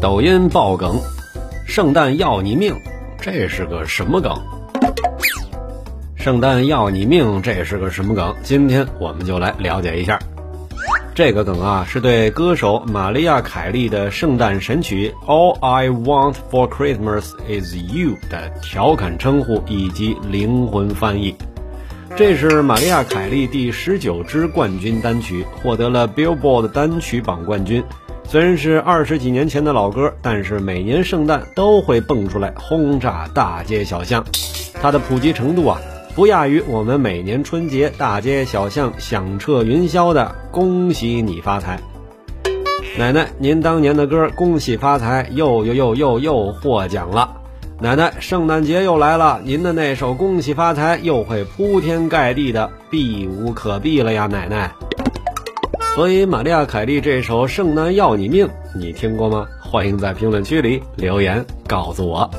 抖音爆梗，圣诞要你命，这是个什么梗？圣诞要你命，这是个什么梗？今天我们就来了解一下。这个梗啊，是对歌手玛丽亚·凯莉的圣诞神曲《All I Want for Christmas Is You》的调侃称呼以及灵魂翻译。这是玛丽亚·凯莉第十九支冠军单曲，获得了 Billboard 单曲榜冠军。虽然是二十几年前的老歌，但是每年圣诞都会蹦出来轰炸大街小巷。它的普及程度啊，不亚于我们每年春节大街小巷响彻云霄的“恭喜你发财”。奶奶，您当年的歌“恭喜发财”又又又又又获奖了。奶奶，圣诞节又来了，您的那首“恭喜发财”又会铺天盖地的避无可避了呀，奶奶。所以，玛利亚·凯莉这首《圣诞要你命》，你听过吗？欢迎在评论区里留言告诉我。